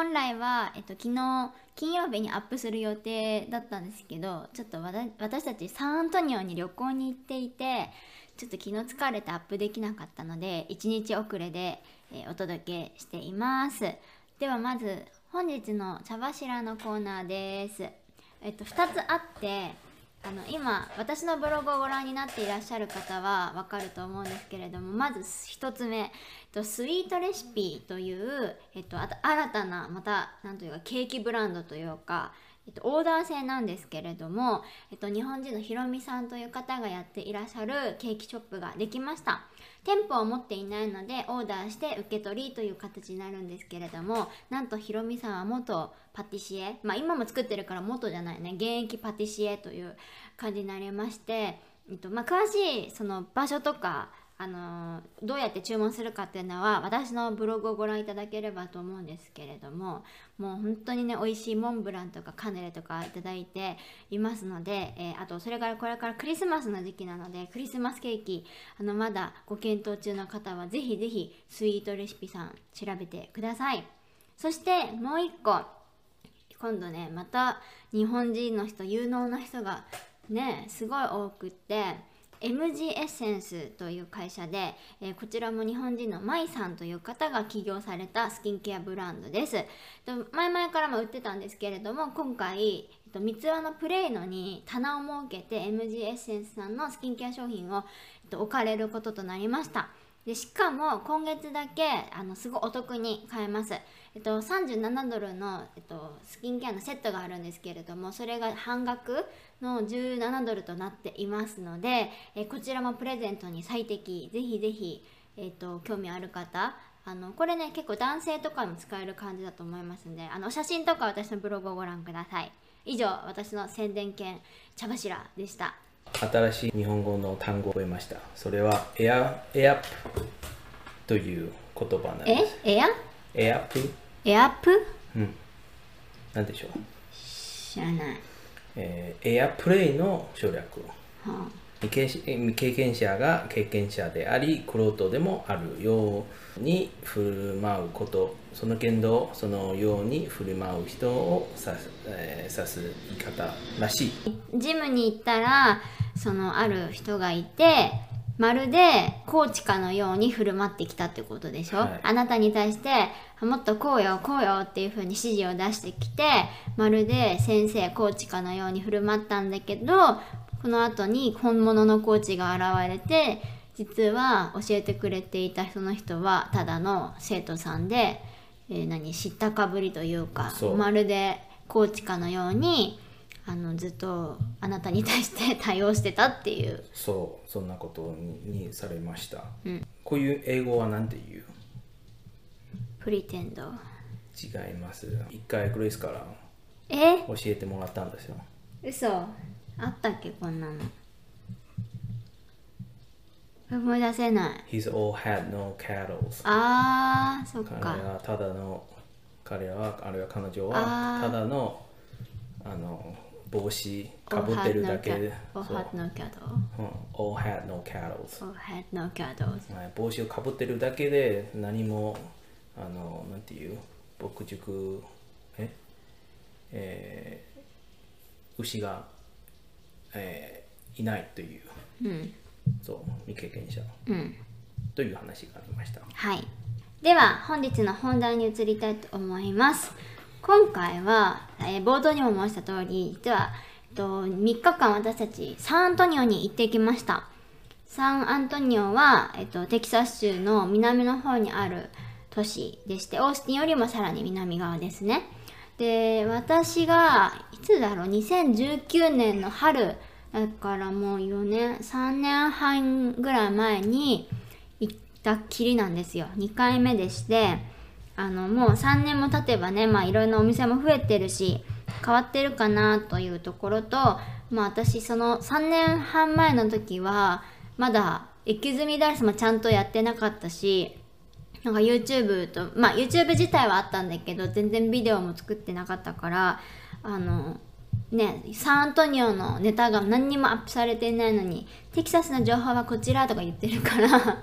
本来は、えっと、昨日金曜日にアップする予定だったんですけどちょっと私たちサンアントニオに旅行に行っていてちょっと昨日疲れてアップできなかったので1日遅れで、えー、お届けしています。ではまず本日の茶柱のコーナーです。えっと2つあってあの今私のブログをご覧になっていらっしゃる方はわかると思うんですけれどもまず1つ目スイートレシピという、えっと、新たなまた何というかケーキブランドというかえっと、オーダー制なんですけれども、えっと、日本人のひろみさんという方がやっていらっしゃるケーキショップができました。店舗を持っていないのでオーダーして受け取りという形になるんですけれどもなんとひろみさんは元パティシエまあ今も作ってるから元じゃないね現役パティシエという感じになりまして、えっとまあ、詳しいその場所とかあのどうやって注文するかっていうのは私のブログをご覧いただければと思うんですけれどももう本当にね美味しいモンブランとかカヌレとかいただいていますので、えー、あとそれからこれからクリスマスの時期なのでクリスマスケーキあのまだご検討中の方はぜひぜひスイートレシピさん調べてください。そしてもう一個今度ねまた日本人の人有能な人がねすごい多くって MG エッセンスという会社で、えー、こちらも日本人のマイさんという方が起業されたスキンケアブランドです。と前々からも売ってたんですけれども、今回、えっと、三つ輪のプレイノに棚を設けて MG エッセンスさんのスキンケア商品を、えっと、置かれることとなりました。でしかも今月だけあのすごいお得に買えます。えっと、37ドルの、えっと、スキンケアのセットがあるんですけれどもそれが半額の17ドルとなっていますので、えこちらもプレゼントに最適。ぜひぜひ、えっと、興味ある方あのこれね結構男性とかも使える感じだと思いますのであの写真とか私のブログをご覧ください。以上私の宣伝犬茶柱でした。新しい日本語の単語を覚えました。それはエアエアップという言葉なんです。え？エアエアップエアップ？うん。なんでしょう？知らない、えー、エアプレイの省略、はあ、未経験者が経験者でありクロートでもあるように振る舞うこと。その言動そのように振る舞う人を指す,、えー、指す言い方らしい。ジムに行ったらそのある人がいてまるでコーチかのように振る舞ってきたってことでしょ、はい、あなたに対してもっとこうよこうよっていう風に指示を出してきてまるで先生コーチかのように振る舞ったんだけどこの後に本物のコーチが現れて実は教えてくれていたその人はただの生徒さんで、えー、何知ったかぶりというかまるでコーチかのようにあのずっとあなたに対して対応してたっていう。そうそんなことににされました、うん、こういう英語は何て言う？プリテンド違います。一回グレイスから。え？教えてもらったんですよ。嘘。あったっけこんなの。思い出せない。He's all had no cattle あーそっか。彼はただの彼はあるいは彼女はただのあの帽子かぶってるだけで。No cattle. All had no cattle. 帽子をかぶってるだけで何も、あの、なんていう、牧畜、え？えー、牛が、えー、いないという、うん、そう、未経験者、うん、という話がありました。はい。では、本日の本題に移りたいと思います。今回は、えー、冒頭にも申した通り、実は、えっと、3日間私たちサンアントニオに行ってきました。サンアントニオは、えっと、テキサス州の南の方にある都市でして、オースティンよりもさらに南側ですね。で、私が、いつだろう、2019年の春、だからもう4年、3年半ぐらい前に行ったきりなんですよ。2回目でして、あのもう3年も経てばねまあいろんなお店も増えてるし変わってるかなというところとまあ私その3年半前の時はまだエキズミダンスもちゃんとやってなかったしなんか YouTube とまあ YouTube 自体はあったんだけど全然ビデオも作ってなかったからあのね、サンアントニオのネタが何にもアップされていないのに、テキサスの情報はこちらとか言ってるから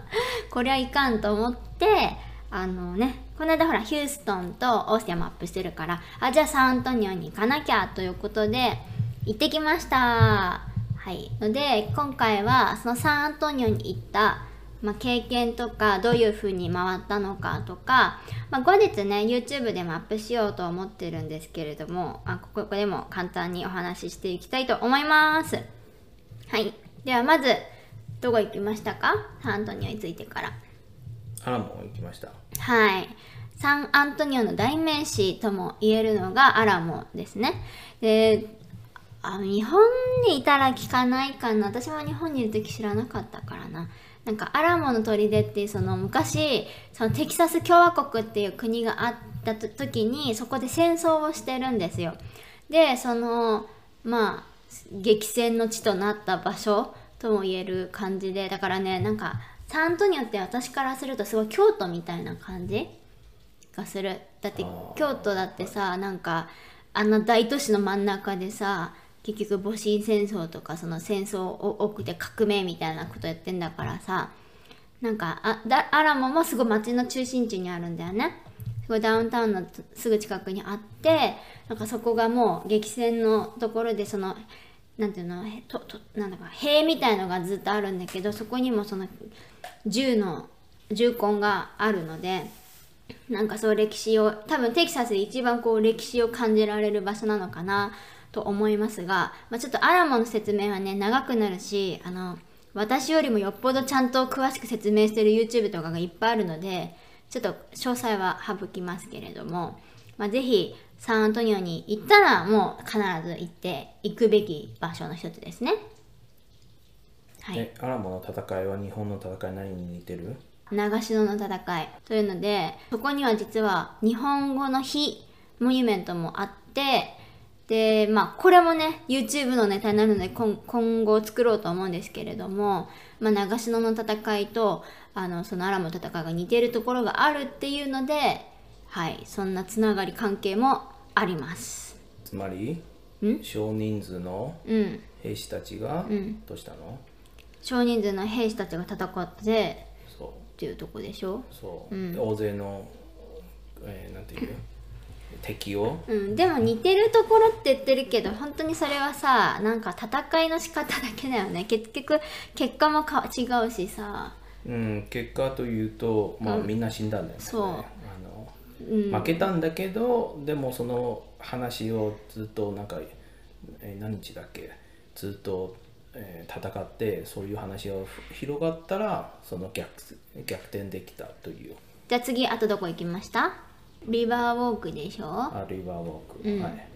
これはいかんと思って、あのねこの間ほらヒューストンとオースティアもアップしてるからあじゃあサンアントニオに行かなきゃということで行ってきました。はい。ので今回はそのサンアントニオに行ったまあ、経験とかどういう風に回ったのかとか、まあ、後日ね YouTube でもアップしようと思ってるんですけれどもあここでも簡単にお話ししていきたいと思います。はい。ではまずどこ行きましたか？サンアントニオについてから。アラモ行きました。はい。サンアントニオの代名詞とも言えるのがアラモンですね。であ日本にいたら聞かないかな。私も日本にいる時知らなかったからな。なんかアラモの砦っていうその昔そのテキサス共和国っていう国があった時にそこで戦争をしてるんですよ。でそのまあ激戦の地となった場所とも言える感じでだからねなんかサントニオって私からするとすごい京都みたいな感じがする。だって京都だってさなんかあんな大都市の真ん中でさ結局戊辰戦争とかその戦争を起きて革命みたいなことやってんだからさなんかあだアラモもすごい街の中心地にあるんだよね。すごいダウンタウンのすぐ近くにあってなんかそこがもう激戦のところでそのなんていうのととなんだか塀みたいのがずっとあるんだけどそこにもその銃の銃痕があるのでなんかそう歴史を多分テキサスで一番こう歴史を感じられる場所なのかなと思いますが、まあ、ちょっとアラモの説明はね長くなるしあの私よりもよっぽどちゃんと詳しく説明してる YouTube とかがいっぱいあるのでちょっと詳細は省きますけれども、まあ、ぜひサンアントニオに行ったらもう必ず行って行くべき場所の一つですね。はい、アラモの戦いは日本の戦い何に似てる？長篠の戦い。というのでそこには実は日本語の日モニュメントもあってで、まあ、これもね、YouTube のネタになるので今、今後作ろうと思うんですけれども、まあ、長篠の戦いと、あの、そのアラムの戦いが似てるところがあるっていうので、はい、そんなつながり関係もあります。つまり、少人数の兵士たちが、どうしたの？少人数の兵士たちが戦ってそう。っていうとこでしょ？そう、うん、大勢の、えー、なんていう？敵を、うん、でも似てるところって言ってるけど本当にそれはさなんか戦いの仕方だけだよね。結局結果もか違うしさ。うん。結果というとまあ、うん、みんな死んだんだよね。そう負けたんだけどでもその話をずっとなんか、えー、何日だっけずっと、えー、戦ってそういう話が広がったらその逆逆転できたという。じゃあ次あとどこ行きました？リバーウォークでしょ？あリバーウォーク、うん、はい、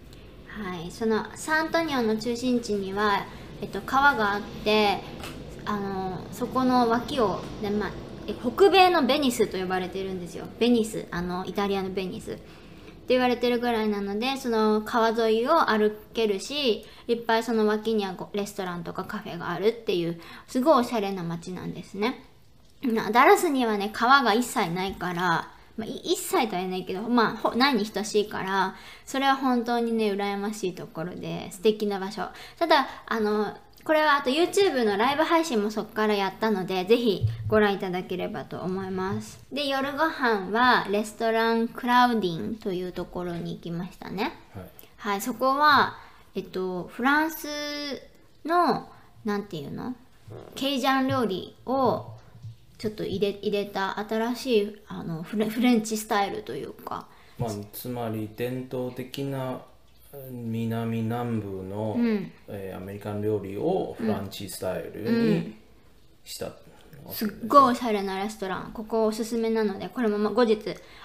はい、そのサントニオの中心地には、えっと、川があってあのそこの脇を、ねまあ、北米のベニスと呼ばれてるんですよ。ベニスあのイタリアのベニス。って言われてるぐらいなのでその川沿いを歩けるしいっぱいその脇にはレストランとかカフェがあるっていうすごいおしゃれな街なんですね。ダラスにはね川が一切ないからまあ、一切とは言えないけど、まあ、ないに等しいから、それは本当にね、羨ましいところで、素敵な場所。ただ、あの、これはあと YouTube のライブ配信もそこからやったので、ぜひご覧いただければと思います。で、夜ご飯はレストランクラウディンというところに行きましたね。はい、はい、そこは、えっと、フランスの、なんていうの？ケイジャン料理をちょっと入れ入れた新しいあのフレフレンチスタイルというか、まあ、つまり伝統的な南南部の、うん、えー、アメリカン料理をフランチスタイルにした、うんうん、すっごいおしゃれなレストラン。ここおすすめなのでこれも後日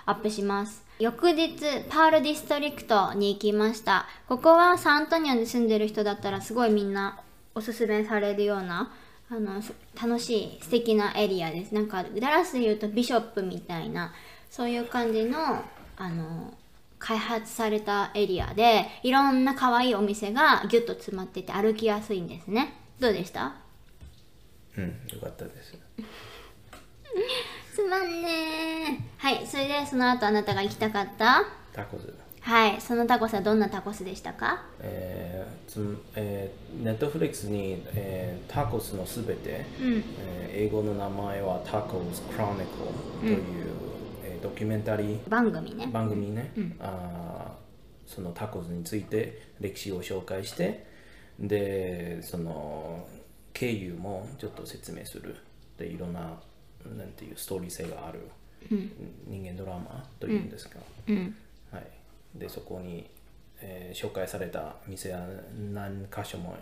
アップします。翌日パールディストリクトに行きました。ここはサントニアに住んでる人だったらすごいみんなおすすめされるようなあの楽しい素敵なエリアです。なんかダラスでいうとビショップみたいなそういう感じのあの開発されたエリアでいろんな可愛いお店がギュッと詰まってて歩きやすいんですね。どうでした？うんよかったです。すまんねはいそれでその後あなたが行きたかった？タコスはいそのタコスはどんなタコスでしたか？えーつえー、ネットフリックスに、えー、タコスのすべて、うん、えー、英語の名前はタコスクロニクルという、うん、ええードキュメンタリー番組ね。番組ね、あーそのタコスについて歴史を紹介してでその経由もちょっと説明する。でいろんななんていうストーリー性がある、人間ドラマというんですか、うん。はい、でそこに、えー紹介された店は何箇所も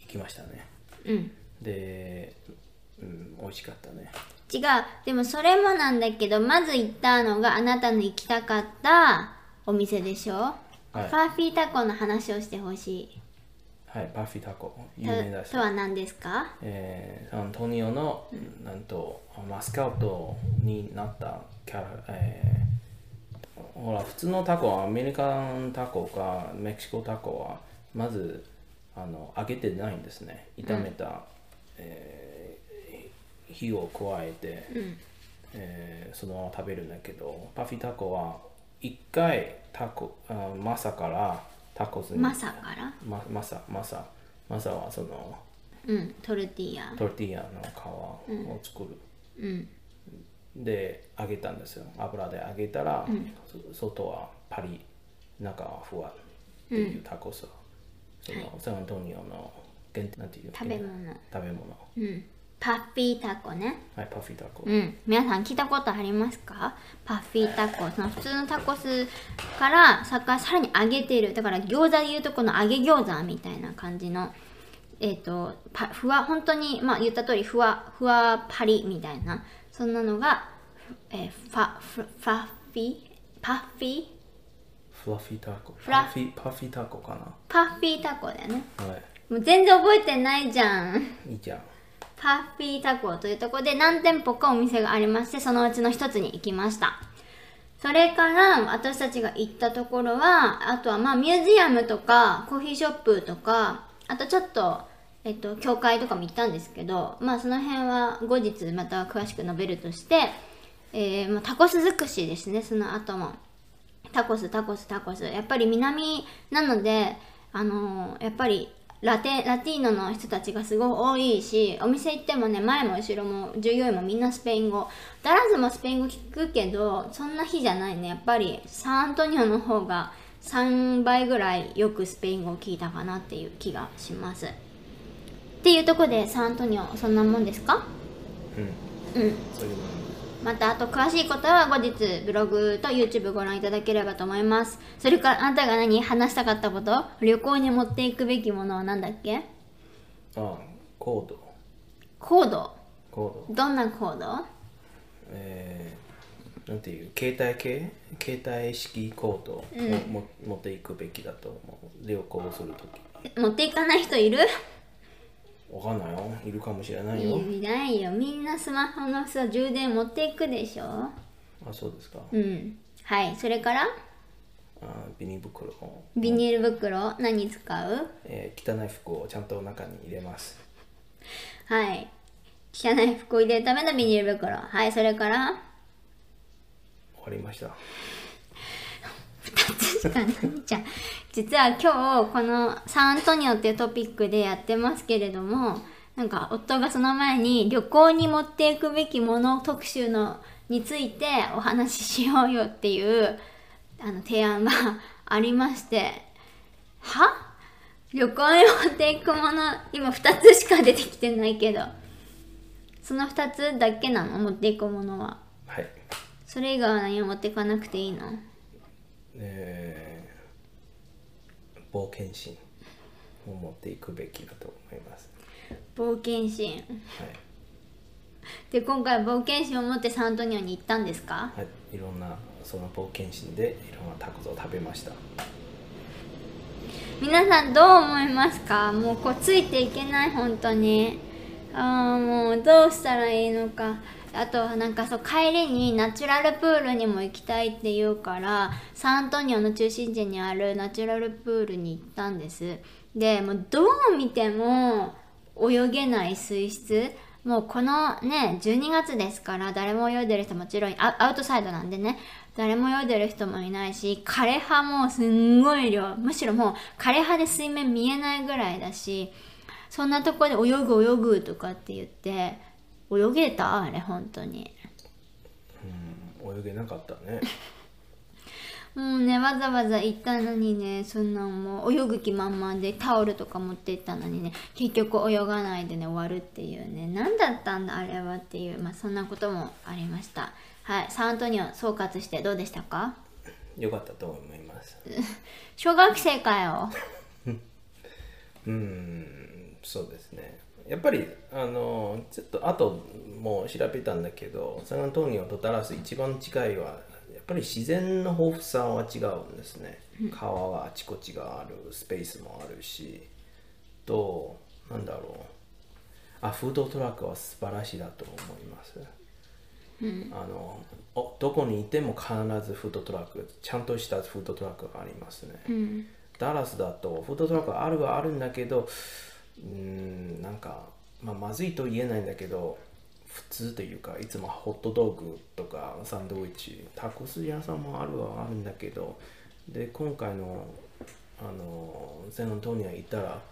行きましたね。うん。で、うん、美味しかったね。違う。でもそれもなんだけどまず行ったのがあなたの行きたかったお店でしょ、はい。パーフィータコの話をしてほしい。はいパフィタコ。有と名だし。とは何ですか？えーサントニオの、なんとマスカウトになったキャラ、えーほら普通のタコはアメリカンタコかメキシコタコはまずあの揚げてないんですね。炒めた、えー火を加えて、えーそのまま食べるんだけどパフィタコは一回タコあマサからタコスにマサから？まマサマサ。マサはそのうんトルティーヤ。トルティーヤの皮を作る、うんで揚げたんですよ。油で揚げたら、そ外はパリ中はふわっていうタコス、そのサンアントニオの限定なんていう食べ物。食べ物。うん。パッフィータコね。はいパフィタコ、うん。皆さん聞いたことありますか？パッフィータコ。その普通のタコスからさかさらに揚げてる。だから餃子でいうとこの揚げ餃子みたいな感じのえっ、とパふわ本当にまあ言った通りふわふわパリみたいなそんなのが、えーファフファフィーパッフィ？ーフラフィタコ。フラ？パフィパフィタコかパッフィータコだよね。なはもう全然覚えてないじゃん。いいいじゃん。パッフィータコというところで何店舗かお店がありましてそのうちの一つに行きました。それから私たちが行ったところはあとはまあミュージアムとかコーヒーショップとかあとちょっとえっと教会とかも行ったんですけどまあその辺は後日また詳しく述べるとして、えーまあ、タコス尽くしですねその後も。タコスタコスタコス。やっぱり南なのであのーやっぱりラテラティーノの人たちがすごい多いしお店行ってもね前も後ろも従業員もみんなスペイン語。ダラズもスペイン語聞くけどそんな日じゃないね。やっぱりサンアントニオの方が3倍ぐらいよくスペイン語を聞いたかなっていう気がします。っていうとこでサントニオそんなもんですか？うん。うん。またあと詳しいことは後日ブログと YouTube ご覧いただければと思います。それからあなたが何話したかったこと旅行に持っていくべきものは何だっけ？あコード。コード？コード。どんなコード？えーなんていう携帯系？携帯式コードをも、持っていくべきだと思う。旅行するとき。持っていかない人いる？わかんないよ。いるかもしれないよ。いないよ。みんなスマホのさ充電持っていくでしょ？あそうですか、うん。はいそれから？あビニ袋。を、ビニール袋？何使う？えー汚い服をちゃんと中に入れます。はい。汚い服を入れるためのビニール袋。はいそれから？終わりました。しかないじゃん実は今日このサンアントニオっていうトピックでやってますけれどもなんか夫がその前に旅行に持っていくべきもの特集のについてお話ししようよっていうあの提案がありましては旅行に持っていくもの今2つしか出てきてないけどその2つだけなの持っていくものはそれ以外は何も持っていかなくていいの？えー冒険心を持っていくべきだと思います。冒険心。はい。で今回冒険心を持ってサントニオに行ったんですか？はい、いろんなその冒険心でいろんなタコスを食べました。皆さんどう思いますか？もうこうついていけない本当に。ああもうどうしたらいいのかあとはなんかそう帰りにナチュラルプールにも行きたいって言うからサントニオの中心地にあるナチュラルプールに行ったんです。でもうどう見ても泳げない水質。もうこのね12月ですから誰も泳いでる人もちろんアアウトサイドなんでね。誰も泳いでる人もいないし枯葉もすんごい量。むしろもう枯葉で水面見えないぐらいだしそんなとこで泳ぐ泳ぐとかって言って泳げた？あれ本当に。泳泳げなかったね。もうねわざわざ行ったのにねそんなんもう泳ぐ気満々でタオルとか持ってったのにね結局泳がないでね終わるっていうね。何だったんだあれはっていうまあそんなこともありました。はいサントニオ総括してどうでしたか？よかったと思います。小学生かよ。うんそうですねやっぱりあのちょっとあともう調べたんだけどサンアントニオとダラス一番近いはやっぱり自然の豊富さは違うんですね。川があちこちがあるスペースもあるし。となんだろう。あフードトラックは素晴らしいだと思います、あのおどこにいても必ずフードトラックちゃんとしたフードトラックがありますね、うん。ダラスだとフードトラックあるはあるんだけどうんなんか、まあ、まずいと言えないんだけど普通というかいつもホットドッグとかサンドイッチタコス屋さんもあるはあるんだけどで今回のあのセンアントニア行ったら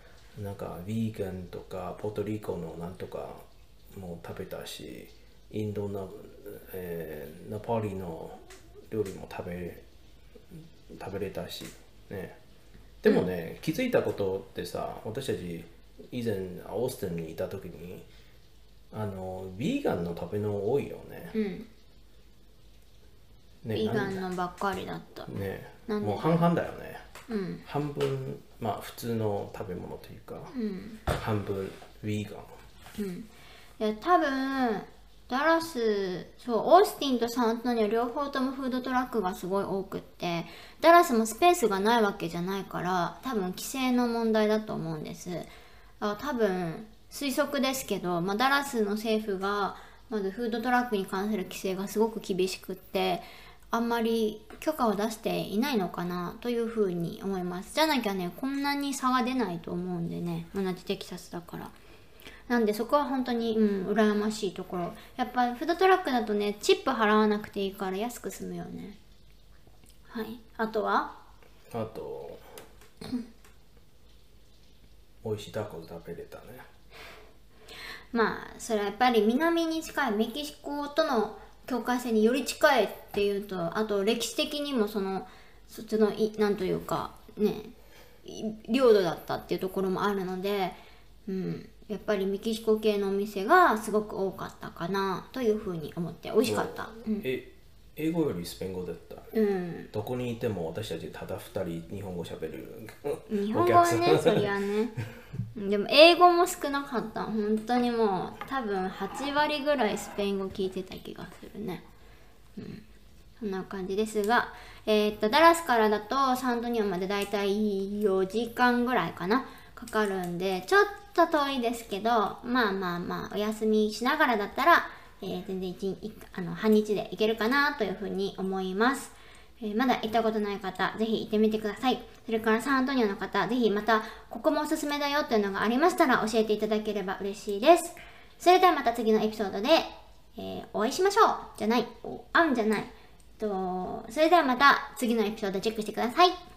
なんかヴィーガンとかポトリコのなんとかも食べたしインドの、えーナポリの料理も食べ食べれたしね。でもね、気づいたことってさ私たち以前オーステンにいた時にあのヴィーガンの食べ物多いよね。うん。ねビーガンのばっかりだった。ね。なんで？もう半々だよね。うん。半分まあ普通の食べ物というか、うん。半分ヴィーガン。うん。いや多分ダラスそうオースティンとサンアントニオ両方ともフードトラックがすごい多くってダラスもスペースがないわけじゃないから多分規制の問題だと思うんです。あ多分推測ですけど、まあ、ダラスの政府がまずフードトラックに関する規制がすごく厳しくってあんまり許可を出していないのかなというふうに思います。じゃなきゃねこんなに差が出ないと思うんでね同じテキサスだから。なんでそこは本当にうん羨ましいところ。やっぱフードトラックだとねチップ払わなくていいから安く済むよね。はい。あとは？あと 美味しいタコ食べれたね。まあそれはやっぱり南に近いメキシコとの境界線により近いっていうとあと歴史的にもそのそっちのいなんというかねい領土だったっていうところもあるので、うん、やっぱりメキシコ系のお店がすごく多かったかなというふうに思って美味しかった。うんえ英語よりスペイン語だった。うん。どこにいても私たちただ二人日本語喋れる。日本語はねそりゃね。でも英語も少なかった。本当にもう多分8割ぐらいスペイン語聞いてた気がするね。うん。そんな感じですがえーっとダラスからだとサントニオまでだいたい4時間ぐらいかな。かかるんでちょっと遠いですけどまあまあまあお休みしながらだったら、えー全然一日あの半日で行けるかなというふうに思いますえーまだ行ったことない方、ぜひ行ってみてください。それからサンアントニオの方、ぜひまた、ここもおすすめだよっていうのがありましたら教えていただければ嬉しいです。それではまた次のエピソードで、えーお会いしましょうじゃない、あんじゃない。とそれではまた次のエピソードチェックしてください。